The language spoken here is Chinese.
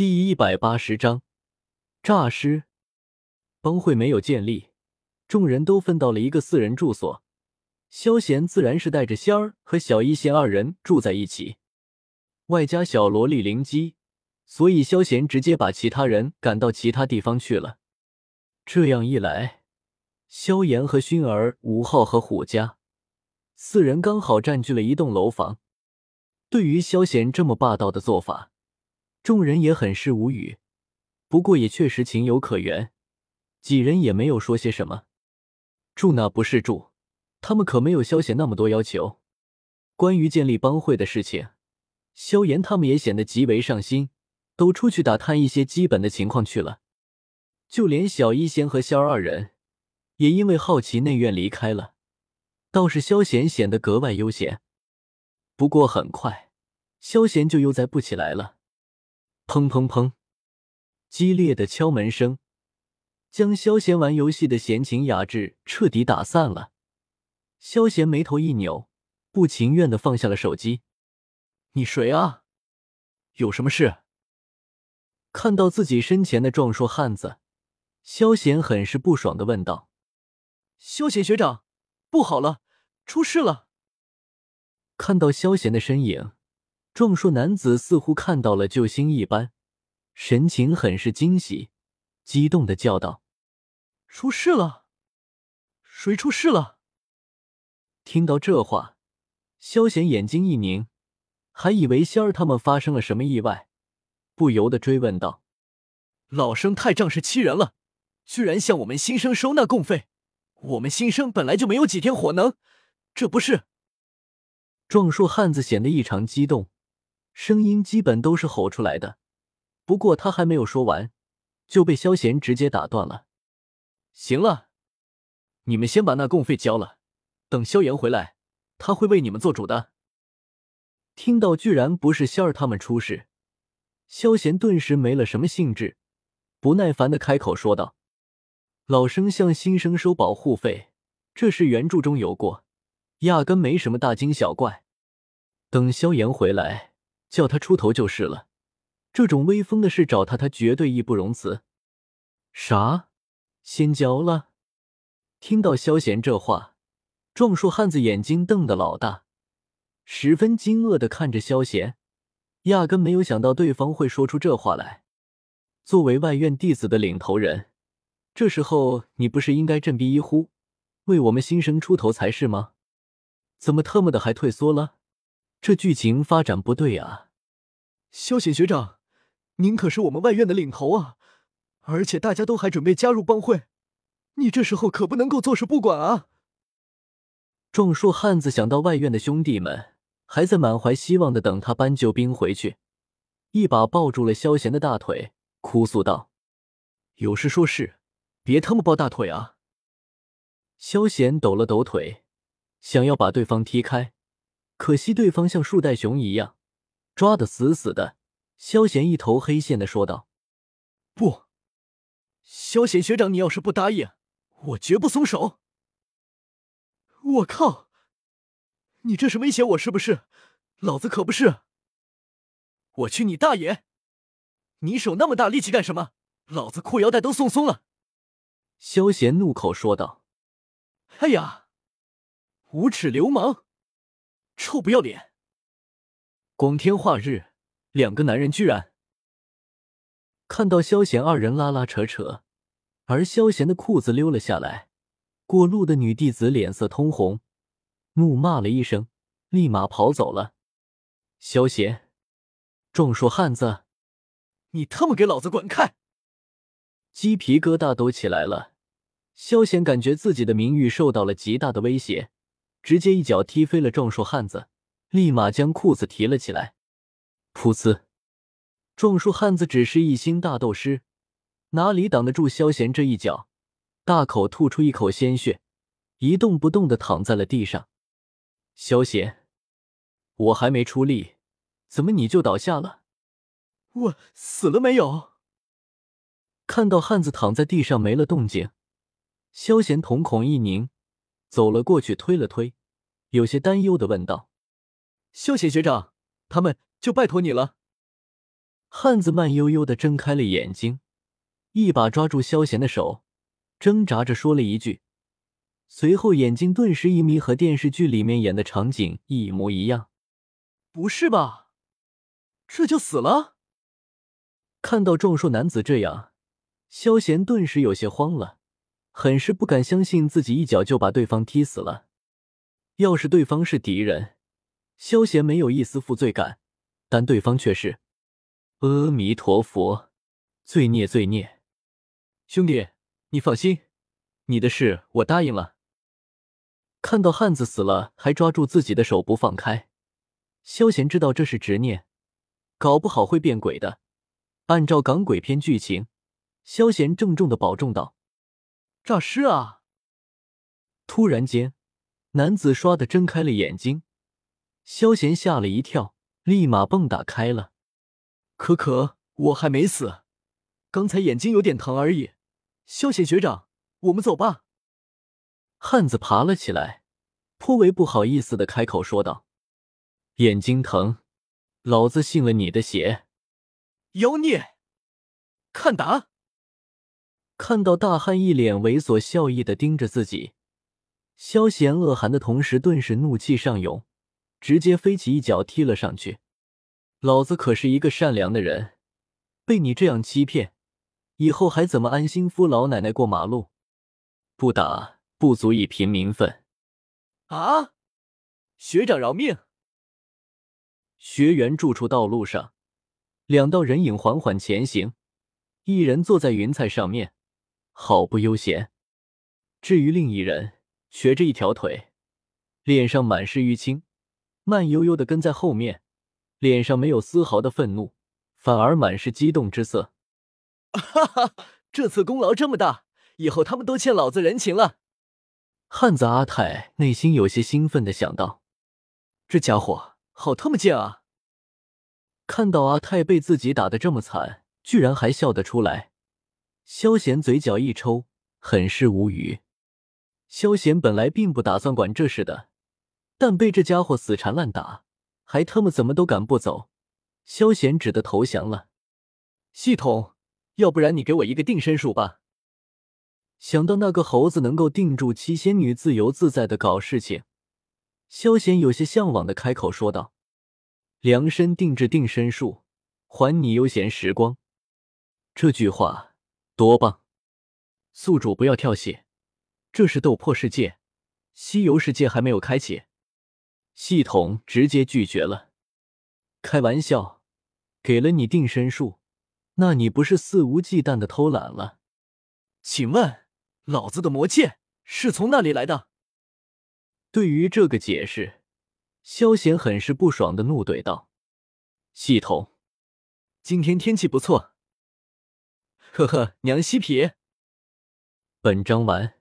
第一百八十章诈尸。帮会没有建立，众人都分到了一个四人住所。萧贤自然是带着仙儿和小一仙二人住在一起，外加小萝莉灵姬，所以萧贤直接把其他人赶到其他地方去了。这样一来，萧炎和薰儿、吴昊和虎家四人刚好占据了一栋楼房。对于萧贤这么霸道的做法，众人也很是无语，不过也确实情有可原，几人也没有说些什么。住那不是住，他们可没有萧贤那么多要求。关于建立帮会的事情，萧炎他们也显得极为上心，都出去打探一些基本的情况去了。就连小一仙和萧二人，也因为好奇内院离开了，倒是萧贤显得格外悠闲。不过很快，萧贤就悠哉不起来了。砰砰砰！激烈的敲门声将萧贤玩游戏的闲情雅致彻底打散了。萧贤眉头一扭，不情愿的放下了手机。“你谁啊？有什么事？”看到自己身前的壮硕汉子，萧贤很是不爽的问道：“萧贤学长，不好了，出事了！”看到萧贤的身影。壮硕男子似乎看到了救星一般，神情很是惊喜，激动的叫道：“出事了！谁出事了？”听到这话，萧贤眼睛一凝，还以为仙儿他们发生了什么意外，不由得追问道：“老生太仗势欺人了，居然向我们新生收纳供费！我们新生本来就没有几天火能，这不是……”壮硕汉子显得异常激动。声音基本都是吼出来的，不过他还没有说完，就被萧贤直接打断了。行了，你们先把那供费交了，等萧炎回来，他会为你们做主的。听到居然不是仙儿他们出事，萧贤顿时没了什么兴致，不耐烦的开口说道：“老生向新生收保护费，这是原著中有过，压根没什么大惊小怪。等萧炎回来。”叫他出头就是了，这种威风的事找他，他绝对义不容辞。啥？先交了？听到萧贤这话，壮硕汉子眼睛瞪得老大，十分惊愕的看着萧贤，压根没有想到对方会说出这话来。作为外院弟子的领头人，这时候你不是应该振臂一呼，为我们新生出头才是吗？怎么特么的还退缩了？这剧情发展不对啊！萧显学长，您可是我们外院的领头啊，而且大家都还准备加入帮会，你这时候可不能够坐视不管啊！壮硕汉子想到外院的兄弟们还在满怀希望的等他搬救兵回去，一把抱住了萧贤的大腿，哭诉道：“有事说事，别他妈抱大腿啊！”萧贤抖了抖腿，想要把对方踢开。可惜对方像树袋熊一样抓得死死的，萧贤一头黑线的说道：“不，萧贤学长，你要是不答应，我绝不松手。”我靠，你这是威胁我是不是？老子可不是！我去你大爷！你手那么大力气干什么？老子裤腰带都送松了！萧贤怒口说道：“哎呀，无耻流氓！”臭不要脸！光天化日，两个男人居然看到萧贤二人拉拉扯扯，而萧贤的裤子溜了下来，过路的女弟子脸色通红，怒骂了一声，立马跑走了。萧贤，壮硕汉子，你他妈给老子滚开！鸡皮疙瘩都起来了。萧贤感觉自己的名誉受到了极大的威胁。直接一脚踢飞了壮硕汉子，立马将裤子提了起来。噗呲！壮硕汉子只是一星大斗师，哪里挡得住萧贤这一脚？大口吐出一口鲜血，一动不动的躺在了地上。萧贤，我还没出力，怎么你就倒下了？我死了没有？看到汉子躺在地上没了动静，萧贤瞳孔一凝。走了过去，推了推，有些担忧的问道：“萧贤学长，他们就拜托你了。”汉子慢悠悠的睁开了眼睛，一把抓住萧贤的手，挣扎着说了一句，随后眼睛顿时一迷，和电视剧里面演的场景一模一样。不是吧？这就死了？看到壮硕男子这样，萧贤顿时有些慌了，很是不敢相信自己一脚就把对方踢死了。要是对方是敌人，萧贤没有一丝负罪感，但对方却是。阿弥陀佛，罪孽罪孽！兄弟，你放心，你的事我答应了。看到汉子死了还抓住自己的手不放开，萧贤知道这是执念，搞不好会变鬼的。按照港鬼片剧情，萧贤郑重的保重道：“诈尸啊！”突然间，男子唰的睁开了眼睛，萧贤吓了一跳，立马蹦打开了。可可，我还没死，刚才眼睛有点疼而已。萧险学长，我们走吧。汉子爬了起来，颇为不好意思的开口说道：“眼睛疼，老子信了你的邪！”妖孽，看打！看到大汉一脸猥琐笑意的盯着自己，萧贤恶寒的同时，顿时怒气上涌，直接飞起一脚踢了上去。老子可是一个善良的人，被你这样欺骗，以后还怎么安心扶老奶奶过马路？不打不足以平民愤。啊！学长饶命！学员住处道路上，两道人影缓缓前行，一人坐在云彩上面，好不悠闲。至于另一人，瘸着一条腿，脸上满是淤青，慢悠悠的跟在后面。脸上没有丝毫的愤怒，反而满是激动之色。哈哈，这次功劳这么大，以后他们都欠老子人情了。汉子阿泰内心有些兴奋的想到：“这家伙好他妈贱啊！”看到阿泰被自己打的这么惨，居然还笑得出来，萧贤嘴角一抽，很是无语。萧贤本来并不打算管这事的，但被这家伙死缠烂打。还他妈怎么都赶不走，萧贤只得投降了。系统，要不然你给我一个定身术吧。想到那个猴子能够定住七仙女，自由自在的搞事情，萧贤有些向往的开口说道：“量身定制定身术，还你悠闲时光。”这句话多棒！宿主不要跳戏，这是斗破世界，西游世界还没有开启。系统直接拒绝了。开玩笑，给了你定身术，那你不是肆无忌惮的偷懒了？请问，老子的魔剑是从哪里来的？对于这个解释，萧贤很是不爽的怒怼道：“系统，今天天气不错。”呵呵，娘西皮。本章完。